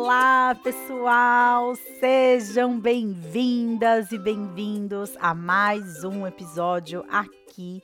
Olá, pessoal! Sejam bem-vindas e bem-vindos a mais um episódio aqui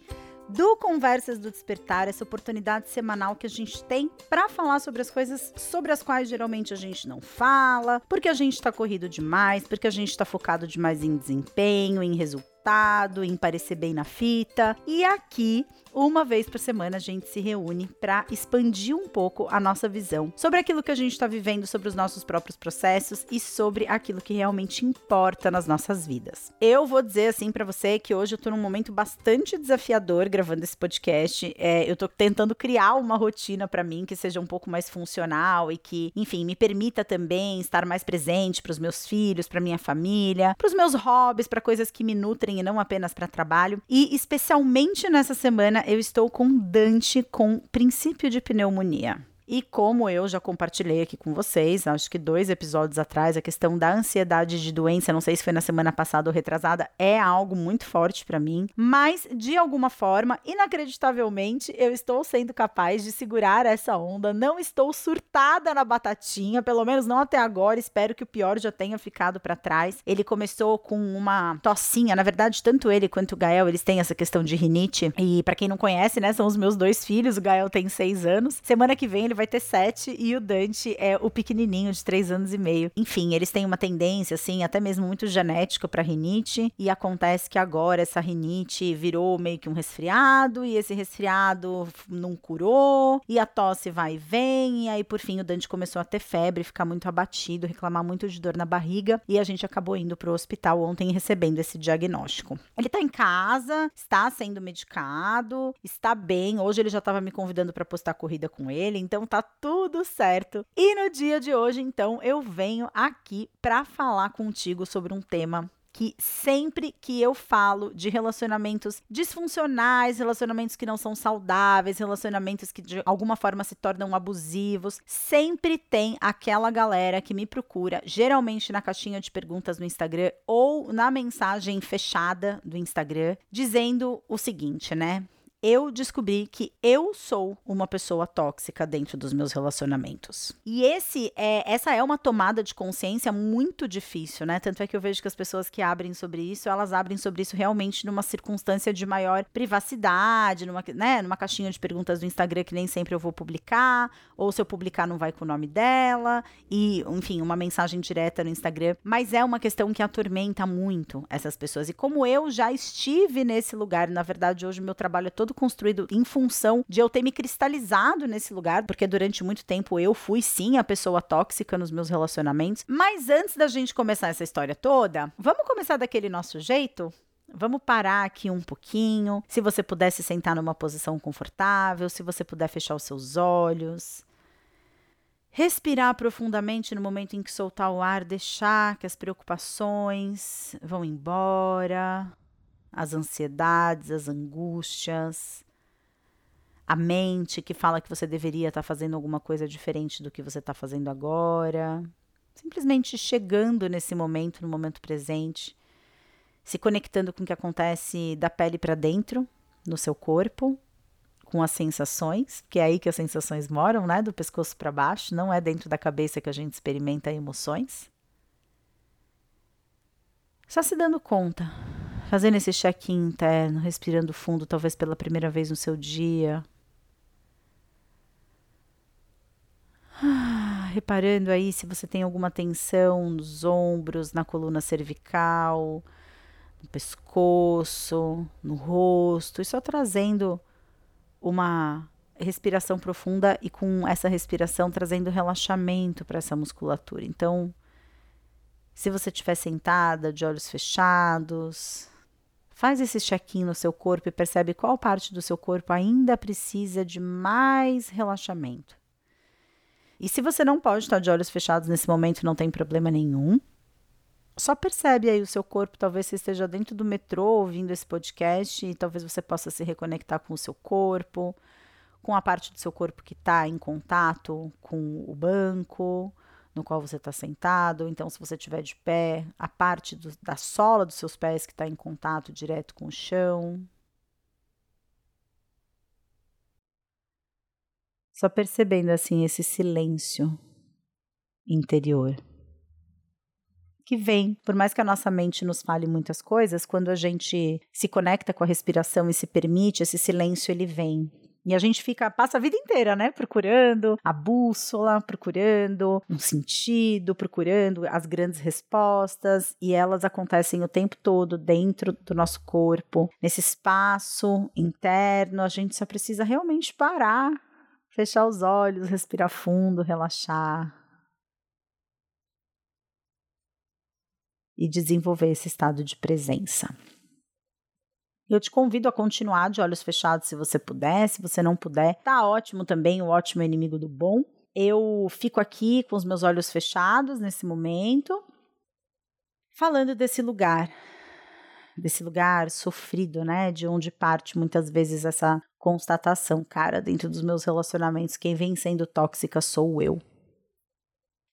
do Conversas do Despertar, essa oportunidade semanal que a gente tem para falar sobre as coisas sobre as quais geralmente a gente não fala, porque a gente está corrido demais, porque a gente está focado demais em desempenho, em resultado, em parecer bem na fita. E aqui uma vez por semana a gente se reúne para expandir um pouco a nossa visão sobre aquilo que a gente está vivendo, sobre os nossos próprios processos e sobre aquilo que realmente importa nas nossas vidas. Eu vou dizer assim para você que hoje eu tô num momento bastante desafiador gravando esse podcast. É, eu tô tentando criar uma rotina para mim que seja um pouco mais funcional e que, enfim, me permita também estar mais presente para os meus filhos, para minha família, para os meus hobbies, para coisas que me nutrem e não apenas para trabalho. E especialmente nessa semana eu estou com Dante com princípio de pneumonia. E como eu já compartilhei aqui com vocês, acho que dois episódios atrás, a questão da ansiedade de doença, não sei se foi na semana passada ou retrasada, é algo muito forte para mim, mas de alguma forma, inacreditavelmente, eu estou sendo capaz de segurar essa onda, não estou surtada na batatinha, pelo menos não até agora, espero que o pior já tenha ficado para trás. Ele começou com uma tossinha, na verdade, tanto ele quanto o Gael, eles têm essa questão de rinite, e para quem não conhece, né, são os meus dois filhos, o Gael tem seis anos, semana que vem ele vai ter sete e o Dante é o pequenininho de três anos e meio. Enfim, eles têm uma tendência, assim, até mesmo muito genética para rinite e acontece que agora essa rinite virou meio que um resfriado e esse resfriado não curou e a tosse vai e vem e aí por fim o Dante começou a ter febre, ficar muito abatido, reclamar muito de dor na barriga e a gente acabou indo pro hospital ontem recebendo esse diagnóstico. Ele tá em casa, está sendo medicado, está bem. Hoje ele já estava me convidando para postar corrida com ele, então então tá tudo certo. E no dia de hoje, então, eu venho aqui para falar contigo sobre um tema que sempre que eu falo de relacionamentos disfuncionais, relacionamentos que não são saudáveis, relacionamentos que de alguma forma se tornam abusivos, sempre tem aquela galera que me procura, geralmente na caixinha de perguntas no Instagram ou na mensagem fechada do Instagram, dizendo o seguinte, né? Eu descobri que eu sou uma pessoa tóxica dentro dos meus relacionamentos. E esse é essa é uma tomada de consciência muito difícil, né? Tanto é que eu vejo que as pessoas que abrem sobre isso, elas abrem sobre isso realmente numa circunstância de maior privacidade, numa, né, numa caixinha de perguntas do Instagram que nem sempre eu vou publicar, ou se eu publicar não vai com o nome dela, e, enfim, uma mensagem direta no Instagram, mas é uma questão que atormenta muito essas pessoas. E como eu já estive nesse lugar, na verdade hoje meu trabalho é todo construído em função de eu ter me cristalizado nesse lugar, porque durante muito tempo eu fui sim a pessoa tóxica nos meus relacionamentos. Mas antes da gente começar essa história toda, vamos começar daquele nosso jeito? Vamos parar aqui um pouquinho. Se você pudesse sentar numa posição confortável, se você puder fechar os seus olhos. Respirar profundamente no momento em que soltar o ar, deixar que as preocupações vão embora as ansiedades, as angústias, a mente que fala que você deveria estar tá fazendo alguma coisa diferente do que você está fazendo agora. Simplesmente chegando nesse momento, no momento presente, se conectando com o que acontece da pele para dentro, no seu corpo, com as sensações, que é aí que as sensações moram, né? Do pescoço para baixo, não é dentro da cabeça que a gente experimenta emoções. Só se dando conta fazendo esse check-in interno, respirando fundo, talvez pela primeira vez no seu dia. Ah, reparando aí se você tem alguma tensão nos ombros, na coluna cervical, no pescoço, no rosto, e só trazendo uma respiração profunda e com essa respiração trazendo relaxamento para essa musculatura. Então, se você estiver sentada, de olhos fechados, Faz esse check-in no seu corpo e percebe qual parte do seu corpo ainda precisa de mais relaxamento. E se você não pode estar de olhos fechados nesse momento, não tem problema nenhum. Só percebe aí o seu corpo, talvez você esteja dentro do metrô ouvindo esse podcast e talvez você possa se reconectar com o seu corpo, com a parte do seu corpo que está em contato com o banco, no qual você está sentado. Então, se você estiver de pé, a parte do, da sola dos seus pés que está em contato direto com o chão. Só percebendo assim esse silêncio interior. Que vem, por mais que a nossa mente nos fale muitas coisas, quando a gente se conecta com a respiração e se permite, esse silêncio ele vem. E a gente fica, passa a vida inteira, né? Procurando a bússola, procurando um sentido, procurando as grandes respostas, e elas acontecem o tempo todo dentro do nosso corpo, nesse espaço interno. A gente só precisa realmente parar, fechar os olhos, respirar fundo, relaxar. E desenvolver esse estado de presença. Eu te convido a continuar de olhos fechados se você puder, se você não puder, tá ótimo também, o ótimo inimigo do bom. Eu fico aqui com os meus olhos fechados nesse momento, falando desse lugar, desse lugar sofrido, né, de onde parte muitas vezes essa constatação, cara, dentro dos meus relacionamentos, quem vem sendo tóxica sou eu.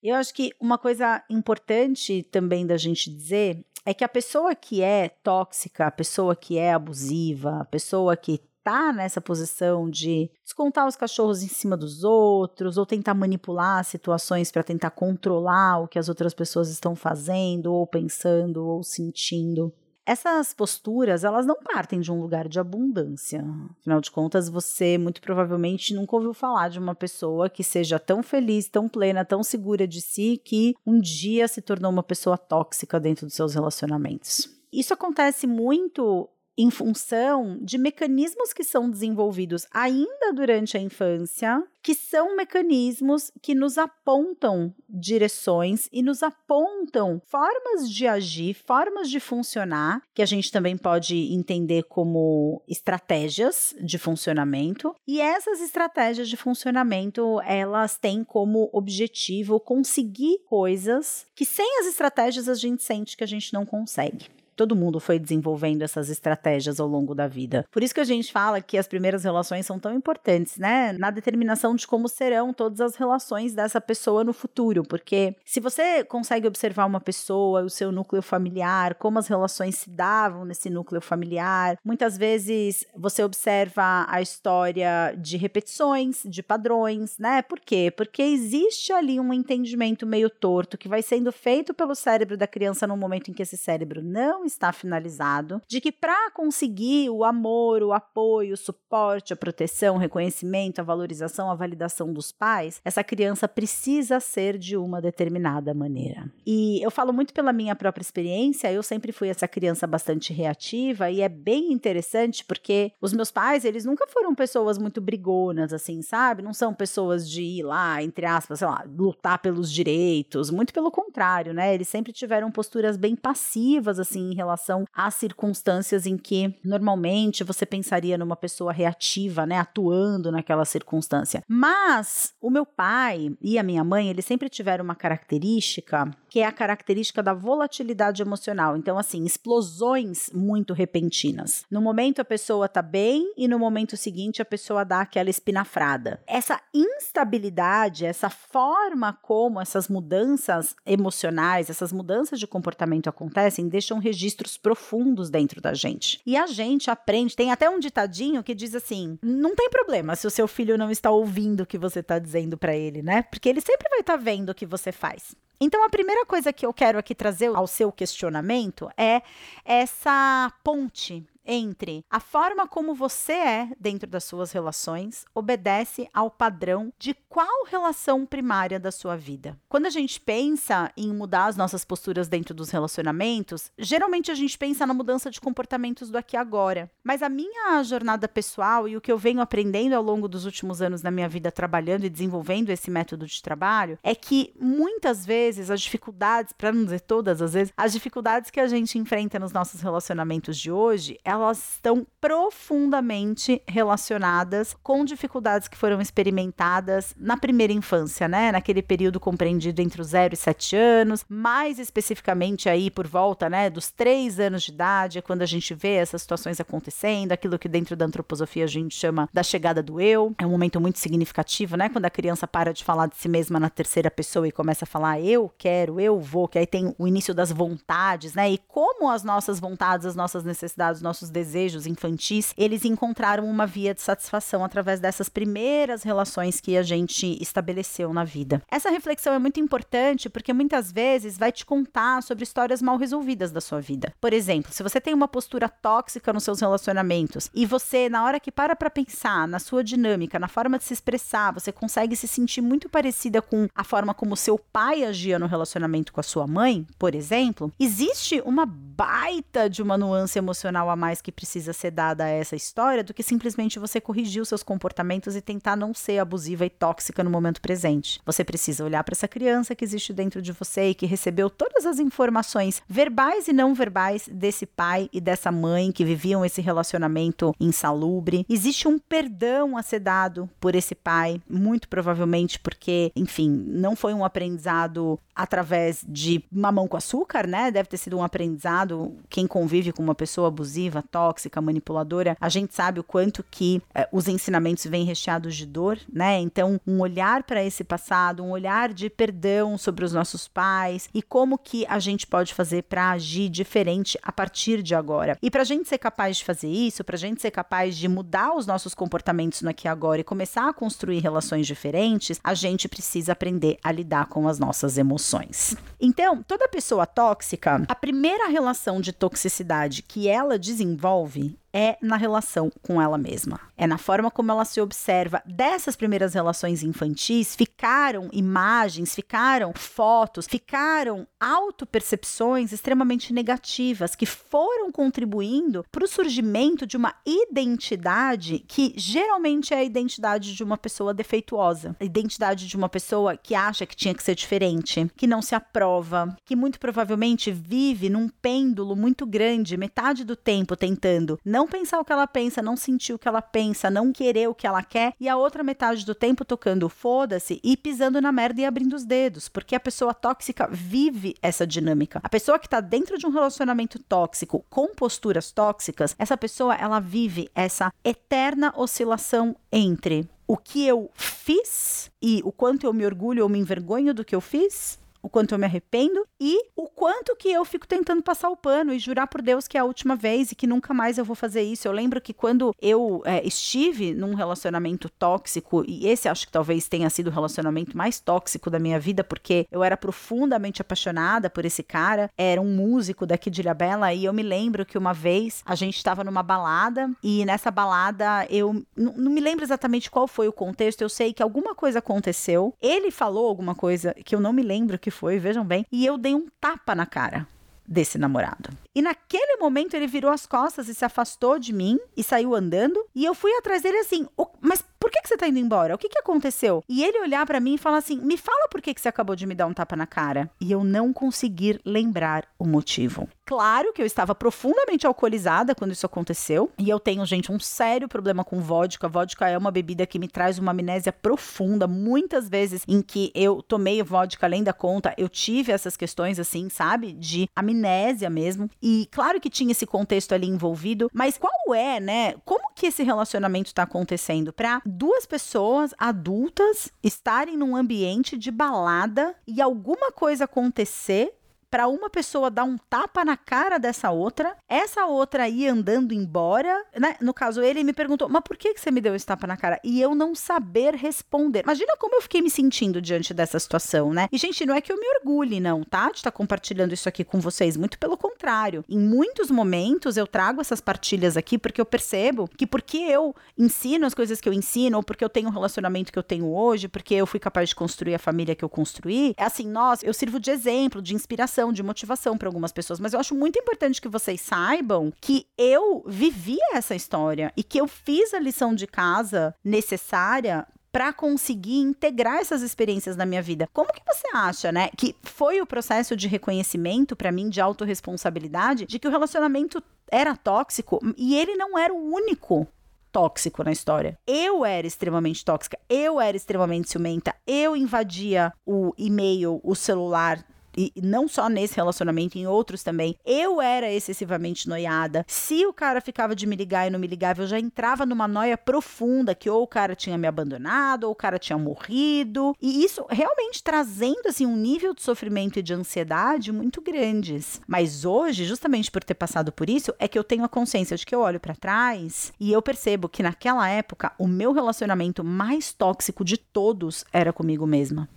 Eu acho que uma coisa importante também da gente dizer é que a pessoa que é tóxica, a pessoa que é abusiva, a pessoa que tá nessa posição de descontar os cachorros em cima dos outros ou tentar manipular situações para tentar controlar o que as outras pessoas estão fazendo ou pensando ou sentindo. Essas posturas, elas não partem de um lugar de abundância. Afinal de contas, você muito provavelmente nunca ouviu falar de uma pessoa que seja tão feliz, tão plena, tão segura de si que um dia se tornou uma pessoa tóxica dentro dos seus relacionamentos. Isso acontece muito em função de mecanismos que são desenvolvidos ainda durante a infância, que são mecanismos que nos apontam direções e nos apontam formas de agir, formas de funcionar, que a gente também pode entender como estratégias de funcionamento. E essas estratégias de funcionamento, elas têm como objetivo conseguir coisas que sem as estratégias a gente sente que a gente não consegue todo mundo foi desenvolvendo essas estratégias ao longo da vida. Por isso que a gente fala que as primeiras relações são tão importantes, né? Na determinação de como serão todas as relações dessa pessoa no futuro, porque se você consegue observar uma pessoa, o seu núcleo familiar, como as relações se davam nesse núcleo familiar, muitas vezes você observa a história de repetições, de padrões, né? Por quê? Porque existe ali um entendimento meio torto que vai sendo feito pelo cérebro da criança no momento em que esse cérebro não está finalizado, de que para conseguir o amor, o apoio, o suporte, a proteção, o reconhecimento, a valorização, a validação dos pais, essa criança precisa ser de uma determinada maneira. E eu falo muito pela minha própria experiência, eu sempre fui essa criança bastante reativa e é bem interessante porque os meus pais, eles nunca foram pessoas muito brigonas assim, sabe? Não são pessoas de ir lá, entre aspas, sei lá, lutar pelos direitos, muito pelo contrário, né? Eles sempre tiveram posturas bem passivas assim relação às circunstâncias em que normalmente você pensaria numa pessoa reativa, né, atuando naquela circunstância. Mas o meu pai e a minha mãe, eles sempre tiveram uma característica que é a característica da volatilidade emocional. Então, assim, explosões muito repentinas. No momento a pessoa tá bem e no momento seguinte a pessoa dá aquela espinafrada. Essa instabilidade, essa forma como essas mudanças emocionais, essas mudanças de comportamento acontecem, deixam registro registros profundos dentro da gente. E a gente aprende, tem até um ditadinho que diz assim: não tem problema se o seu filho não está ouvindo o que você está dizendo para ele, né? Porque ele sempre vai estar tá vendo o que você faz. Então, a primeira coisa que eu quero aqui trazer ao seu questionamento é essa ponte entre a forma como você é dentro das suas relações obedece ao padrão de qual relação primária da sua vida. Quando a gente pensa em mudar as nossas posturas dentro dos relacionamentos, geralmente a gente pensa na mudança de comportamentos do aqui e agora. Mas a minha jornada pessoal e o que eu venho aprendendo ao longo dos últimos anos da minha vida trabalhando e desenvolvendo esse método de trabalho é que muitas vezes as dificuldades, para não dizer todas as vezes, as dificuldades que a gente enfrenta nos nossos relacionamentos de hoje, elas estão profundamente relacionadas com dificuldades que foram experimentadas na primeira infância, né? Naquele período compreendido entre os 0 e 7 anos, mais especificamente aí por volta, né, dos 3 anos de idade, é quando a gente vê essas situações acontecendo, aquilo que dentro da antroposofia a gente chama da chegada do eu. É um momento muito significativo, né? Quando a criança para de falar de si mesma na terceira pessoa e começa a falar eu quero, eu vou, que aí tem o início das vontades, né? E como as nossas vontades, as nossas necessidades, nossos nossos desejos infantis, eles encontraram uma via de satisfação através dessas primeiras relações que a gente estabeleceu na vida. Essa reflexão é muito importante porque muitas vezes vai te contar sobre histórias mal resolvidas da sua vida. Por exemplo, se você tem uma postura tóxica nos seus relacionamentos e você, na hora que para para pensar na sua dinâmica, na forma de se expressar, você consegue se sentir muito parecida com a forma como seu pai agia no relacionamento com a sua mãe, por exemplo, existe uma baita de uma nuance emocional a mais que precisa ser dada a essa história do que simplesmente você corrigir os seus comportamentos e tentar não ser abusiva e tóxica no momento presente. Você precisa olhar para essa criança que existe dentro de você e que recebeu todas as informações verbais e não verbais desse pai e dessa mãe que viviam esse relacionamento insalubre. Existe um perdão a ser dado por esse pai, muito provavelmente porque, enfim, não foi um aprendizado através de mamão com açúcar, né? Deve ter sido um aprendizado. Quem convive com uma pessoa abusiva, tóxica, manipuladora, a gente sabe o quanto que eh, os ensinamentos vêm recheados de dor, né? Então, um olhar para esse passado, um olhar de perdão sobre os nossos pais e como que a gente pode fazer para agir diferente a partir de agora. E para a gente ser capaz de fazer isso, para a gente ser capaz de mudar os nossos comportamentos no aqui e agora e começar a construir relações diferentes, a gente precisa aprender a lidar com as nossas emoções. Então, toda pessoa tóxica, a primeira relação de toxicidade que ela desenvolve envolve é na relação com ela mesma. É na forma como ela se observa. Dessas primeiras relações infantis, ficaram imagens, ficaram fotos, ficaram autopercepções extremamente negativas que foram contribuindo para o surgimento de uma identidade que geralmente é a identidade de uma pessoa defeituosa, a identidade de uma pessoa que acha que tinha que ser diferente, que não se aprova, que muito provavelmente vive num pêndulo muito grande, metade do tempo tentando não não pensar o que ela pensa, não sentir o que ela pensa, não querer o que ela quer, e a outra metade do tempo tocando foda-se e pisando na merda e abrindo os dedos, porque a pessoa tóxica vive essa dinâmica. A pessoa que tá dentro de um relacionamento tóxico com posturas tóxicas, essa pessoa ela vive essa eterna oscilação entre o que eu fiz e o quanto eu me orgulho ou me envergonho do que eu fiz o quanto eu me arrependo e o quanto que eu fico tentando passar o pano e jurar por Deus que é a última vez e que nunca mais eu vou fazer isso. Eu lembro que quando eu é, estive num relacionamento tóxico, e esse acho que talvez tenha sido o relacionamento mais tóxico da minha vida, porque eu era profundamente apaixonada por esse cara, era um músico daqui de Ilhabela, e eu me lembro que uma vez a gente estava numa balada e nessa balada eu não me lembro exatamente qual foi o contexto, eu sei que alguma coisa aconteceu, ele falou alguma coisa que eu não me lembro que foi, vejam bem, e eu dei um tapa na cara desse namorado. E naquele momento ele virou as costas e se afastou de mim e saiu andando. E eu fui atrás dele assim, mas por que, que você tá indo embora? O que, que aconteceu? E ele olhar para mim e falar assim: me fala por que, que você acabou de me dar um tapa na cara. E eu não conseguir lembrar o motivo. Claro que eu estava profundamente alcoolizada quando isso aconteceu. E eu tenho, gente, um sério problema com vodka. Vodka é uma bebida que me traz uma amnésia profunda. Muitas vezes em que eu tomei vodka além da conta, eu tive essas questões assim, sabe? De amnésia mesmo. E claro que tinha esse contexto ali envolvido, mas qual é, né? Como que esse relacionamento está acontecendo? Para duas pessoas adultas estarem num ambiente de balada e alguma coisa acontecer para uma pessoa dar um tapa na cara dessa outra, essa outra ir andando embora, né? No caso, ele me perguntou, mas por que, que você me deu esse tapa na cara? E eu não saber responder. Imagina como eu fiquei me sentindo diante dessa situação, né? E, gente, não é que eu me orgulhe, não, tá? De estar tá compartilhando isso aqui com vocês. Muito pelo contrário. Em muitos momentos eu trago essas partilhas aqui porque eu percebo que porque eu ensino as coisas que eu ensino, ou porque eu tenho o relacionamento que eu tenho hoje, porque eu fui capaz de construir a família que eu construí, é assim, nós, eu sirvo de exemplo, de inspiração de motivação para algumas pessoas, mas eu acho muito importante que vocês saibam que eu vivi essa história e que eu fiz a lição de casa necessária para conseguir integrar essas experiências na minha vida. Como que você acha, né, que foi o processo de reconhecimento para mim de autorresponsabilidade de que o relacionamento era tóxico e ele não era o único tóxico na história. Eu era extremamente tóxica, eu era extremamente ciumenta, eu invadia o e-mail, o celular e não só nesse relacionamento, em outros também, eu era excessivamente noiada. Se o cara ficava de me ligar e não me ligava, eu já entrava numa noia profunda que ou o cara tinha me abandonado, ou o cara tinha morrido. E isso realmente trazendo assim um nível de sofrimento e de ansiedade muito grandes. Mas hoje, justamente por ter passado por isso, é que eu tenho a consciência de que eu olho para trás e eu percebo que naquela época o meu relacionamento mais tóxico de todos era comigo mesma.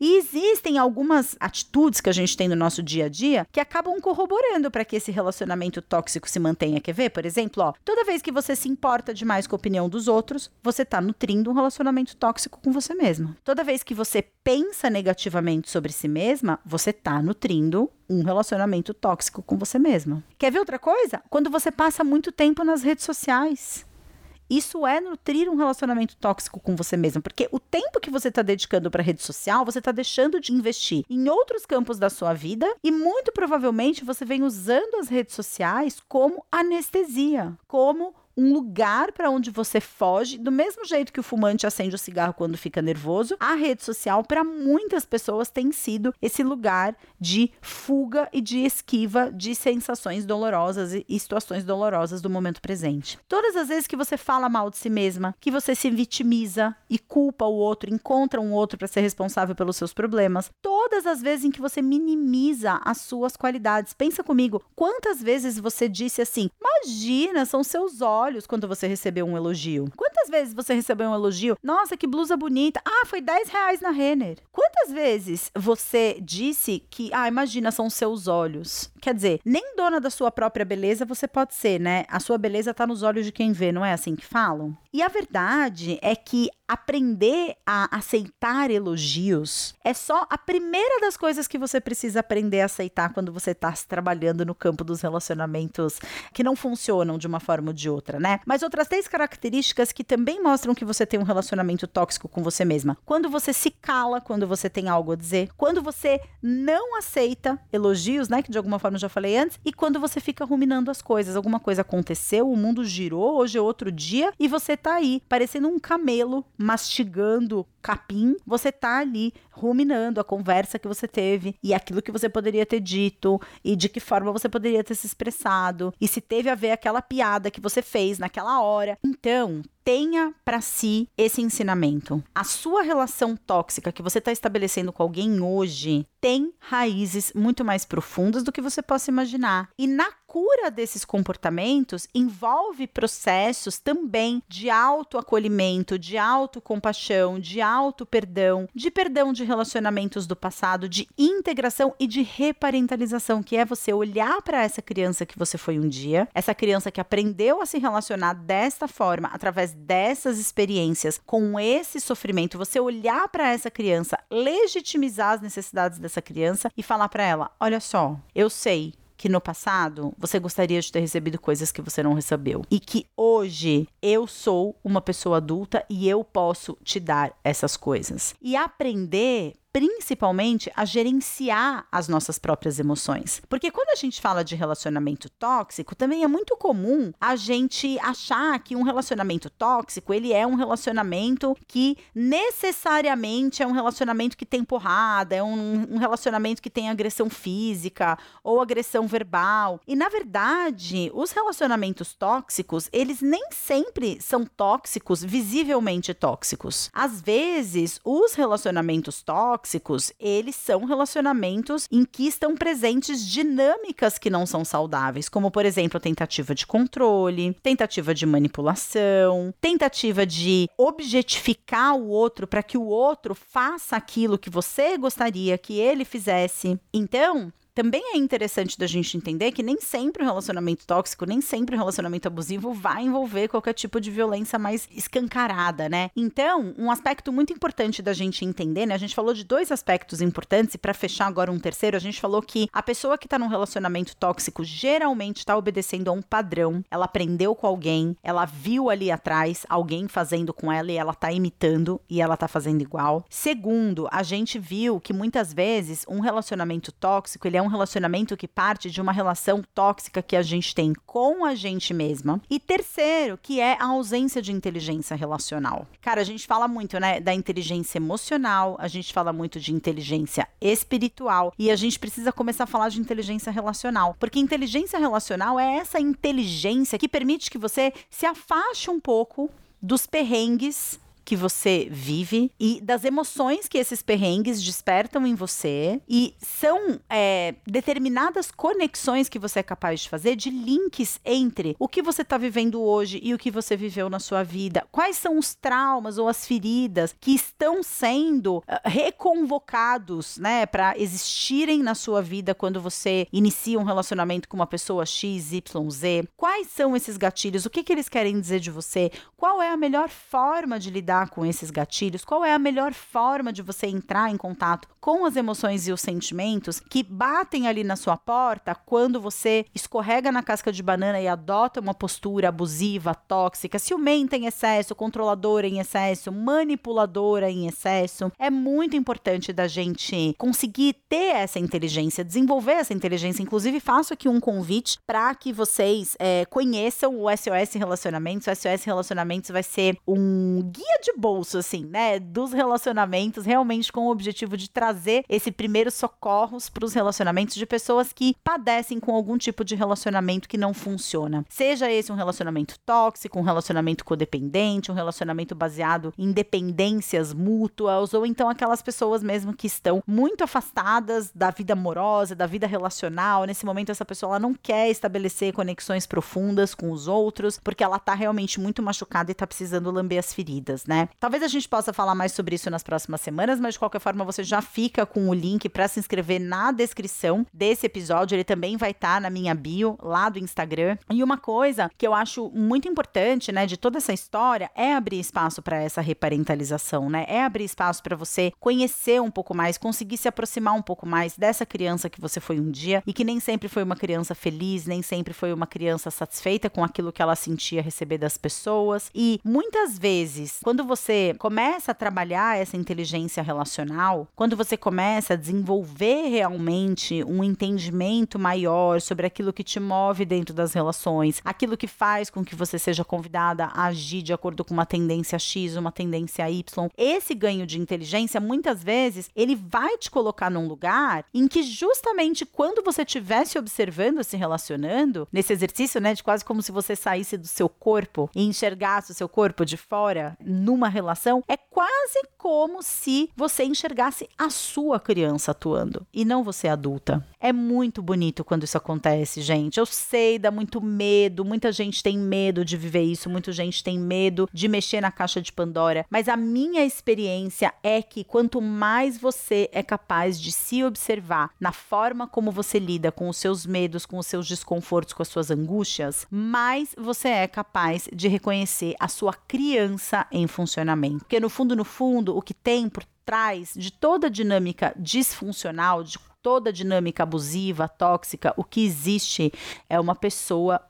E existem algumas atitudes que a gente tem no nosso dia a dia que acabam corroborando para que esse relacionamento tóxico se mantenha. Quer ver? Por exemplo, ó, toda vez que você se importa demais com a opinião dos outros, você está nutrindo um relacionamento tóxico com você mesma. Toda vez que você pensa negativamente sobre si mesma, você está nutrindo um relacionamento tóxico com você mesma. Quer ver outra coisa? Quando você passa muito tempo nas redes sociais. Isso é nutrir um relacionamento tóxico com você mesmo, porque o tempo que você está dedicando para rede social, você está deixando de investir em outros campos da sua vida e muito provavelmente você vem usando as redes sociais como anestesia, como um lugar para onde você foge, do mesmo jeito que o fumante acende o cigarro quando fica nervoso, a rede social para muitas pessoas tem sido esse lugar de fuga e de esquiva de sensações dolorosas e situações dolorosas do momento presente. Todas as vezes que você fala mal de si mesma, que você se vitimiza e culpa o outro, encontra um outro para ser responsável pelos seus problemas, todas as vezes em que você minimiza as suas qualidades. Pensa comigo, quantas vezes você disse assim: "Imagina, são seus olhos olhos quando você recebeu um elogio? Quantas vezes você recebeu um elogio? Nossa, que blusa bonita. Ah, foi 10 reais na Renner. Quantas vezes você disse que, ah, imagina, são seus olhos? Quer dizer, nem dona da sua própria beleza você pode ser, né? A sua beleza tá nos olhos de quem vê, não é assim que falam? E a verdade é que aprender a aceitar elogios é só a primeira das coisas que você precisa aprender a aceitar quando você está trabalhando no campo dos relacionamentos que não funcionam de uma forma ou de outra, né? Mas outras três características que também mostram que você tem um relacionamento tóxico com você mesma. Quando você se cala, quando você tem algo a dizer, quando você não aceita elogios, né, que de alguma forma eu já falei antes, e quando você fica ruminando as coisas. Alguma coisa aconteceu, o mundo girou, hoje é outro dia e você tá aí parecendo um camelo mastigando capim, você tá ali ruminando a conversa que você teve e aquilo que você poderia ter dito e de que forma você poderia ter se expressado e se teve a ver aquela piada que você fez naquela hora. Então, tenha para si esse ensinamento. A sua relação tóxica que você está estabelecendo com alguém hoje tem raízes muito mais profundas do que você possa imaginar. E na cura desses comportamentos envolve processos também de autoacolhimento, de autocompaixão, de auto-perdão, de perdão de relacionamentos do passado, de integração e de reparentalização, que é você olhar para essa criança que você foi um dia, essa criança que aprendeu a se relacionar desta forma, através dessas experiências, com esse sofrimento, você olhar para essa criança, legitimizar as necessidades dessa criança e falar para ela: olha só, eu sei que no passado você gostaria de ter recebido coisas que você não recebeu e que hoje eu sou uma pessoa adulta e eu posso te dar essas coisas. E aprender principalmente a gerenciar as nossas próprias emoções. Porque quando a gente fala de relacionamento tóxico, também é muito comum a gente achar que um relacionamento tóxico, ele é um relacionamento que necessariamente é um relacionamento que tem porrada, é um, um relacionamento que tem agressão física ou agressão verbal. E na verdade, os relacionamentos tóxicos, eles nem sempre são tóxicos, visivelmente tóxicos. Às vezes, os relacionamentos tóxicos tóxicos, eles são relacionamentos em que estão presentes dinâmicas que não são saudáveis, como por exemplo, tentativa de controle, tentativa de manipulação, tentativa de objetificar o outro para que o outro faça aquilo que você gostaria que ele fizesse. Então, também é interessante da gente entender que nem sempre o relacionamento tóxico, nem sempre o relacionamento abusivo vai envolver qualquer tipo de violência mais escancarada, né? Então, um aspecto muito importante da gente entender, né? A gente falou de dois aspectos importantes e para fechar agora um terceiro, a gente falou que a pessoa que tá num relacionamento tóxico geralmente tá obedecendo a um padrão. Ela aprendeu com alguém, ela viu ali atrás alguém fazendo com ela e ela tá imitando e ela tá fazendo igual. Segundo, a gente viu que muitas vezes um relacionamento tóxico, ele é é um relacionamento que parte de uma relação tóxica que a gente tem com a gente mesma. E terceiro, que é a ausência de inteligência relacional. Cara, a gente fala muito, né, da inteligência emocional, a gente fala muito de inteligência espiritual e a gente precisa começar a falar de inteligência relacional, porque inteligência relacional é essa inteligência que permite que você se afaste um pouco dos perrengues que você vive e das emoções que esses perrengues despertam em você e são é, determinadas conexões que você é capaz de fazer de links entre o que você está vivendo hoje e o que você viveu na sua vida. Quais são os traumas ou as feridas que estão sendo uh, reconvocados, né, para existirem na sua vida quando você inicia um relacionamento com uma pessoa X, Y, Z? Quais são esses gatilhos? O que, que eles querem dizer de você? Qual é a melhor forma de lidar lidar com esses gatilhos, qual é a melhor forma de você entrar em contato com as emoções e os sentimentos que batem ali na sua porta quando você escorrega na casca de banana e adota uma postura abusiva, tóxica, ciumenta em excesso, controladora em excesso, manipuladora em excesso. É muito importante da gente conseguir ter essa inteligência, desenvolver essa inteligência. Inclusive, faço aqui um convite para que vocês é, conheçam o SOS Relacionamentos. O SOS Relacionamentos vai ser um guia de bolso, assim, né? Dos relacionamentos, realmente com o objetivo de trazer esse primeiro socorros para os relacionamentos de pessoas que padecem com algum tipo de relacionamento que não funciona. Seja esse um relacionamento tóxico, um relacionamento codependente, um relacionamento baseado em dependências mútuas, ou então aquelas pessoas mesmo que estão muito afastadas da vida amorosa, da vida relacional. Nesse momento, essa pessoa não quer estabelecer conexões profundas com os outros, porque ela tá realmente muito machucada e tá precisando lamber as feridas, né? Talvez a gente possa falar mais sobre isso nas próximas semanas, mas de qualquer forma você já fica com o link para se inscrever na descrição desse episódio. Ele também vai estar tá na minha bio lá do Instagram. E uma coisa que eu acho muito importante, né, de toda essa história é abrir espaço para essa reparentalização, né? É abrir espaço para você conhecer um pouco mais, conseguir se aproximar um pouco mais dessa criança que você foi um dia e que nem sempre foi uma criança feliz, nem sempre foi uma criança satisfeita com aquilo que ela sentia receber das pessoas. E muitas vezes, quando quando você começa a trabalhar essa inteligência relacional, quando você começa a desenvolver realmente um entendimento maior sobre aquilo que te move dentro das relações, aquilo que faz com que você seja convidada a agir de acordo com uma tendência X, uma tendência Y, esse ganho de inteligência, muitas vezes, ele vai te colocar num lugar em que justamente quando você estiver se observando, se relacionando, nesse exercício, né, de quase como se você saísse do seu corpo e enxergasse o seu corpo de fora, numa relação, é quase como se você enxergasse a sua criança atuando e não você adulta. É muito bonito quando isso acontece, gente. Eu sei, dá muito medo, muita gente tem medo de viver isso, muita gente tem medo de mexer na caixa de Pandora, mas a minha experiência é que quanto mais você é capaz de se observar na forma como você lida com os seus medos, com os seus desconfortos, com as suas angústias, mais você é capaz de reconhecer a sua criança em funcionamento. Porque no fundo, no fundo, o que tem por trás de toda a dinâmica disfuncional, de toda a dinâmica abusiva, tóxica, o que existe é uma pessoa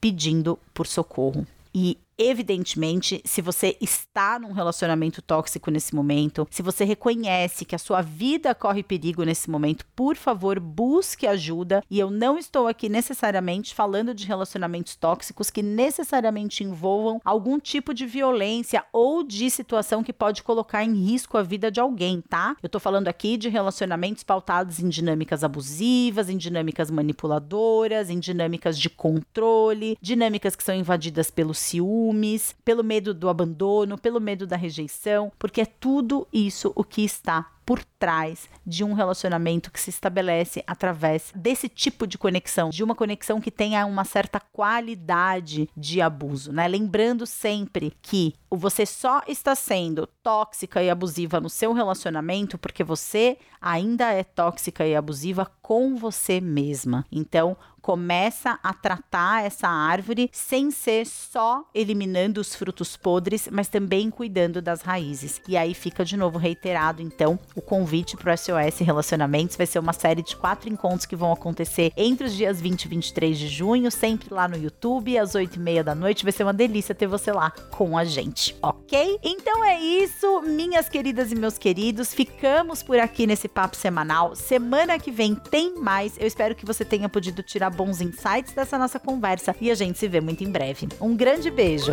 pedindo por socorro. E Evidentemente, se você está num relacionamento tóxico nesse momento, se você reconhece que a sua vida corre perigo nesse momento, por favor, busque ajuda. E eu não estou aqui necessariamente falando de relacionamentos tóxicos que necessariamente envolvam algum tipo de violência ou de situação que pode colocar em risco a vida de alguém, tá? Eu tô falando aqui de relacionamentos pautados em dinâmicas abusivas, em dinâmicas manipuladoras, em dinâmicas de controle, dinâmicas que são invadidas pelo ciúme ciúmes, pelo medo do abandono, pelo medo da rejeição, porque é tudo isso o que está por trás de um relacionamento que se estabelece através desse tipo de conexão, de uma conexão que tenha uma certa qualidade de abuso, né? Lembrando sempre que você só está sendo tóxica e abusiva no seu relacionamento porque você ainda é tóxica e abusiva com você mesma. Então, começa a tratar essa árvore sem ser só eliminando os frutos podres, mas também cuidando das raízes. E aí fica de novo reiterado, então, o convite pro SOS Relacionamentos. Vai ser uma série de quatro encontros que vão acontecer entre os dias 20 e 23 de junho, sempre lá no YouTube, às 8 e meia da noite. Vai ser uma delícia ter você lá com a gente, ok? Então é isso, minhas queridas e meus queridos. Ficamos por aqui nesse papo semanal. Semana que vem tem mais. Eu espero que você tenha podido tirar bons insights dessa nossa conversa e a gente se vê muito em breve. Um grande beijo!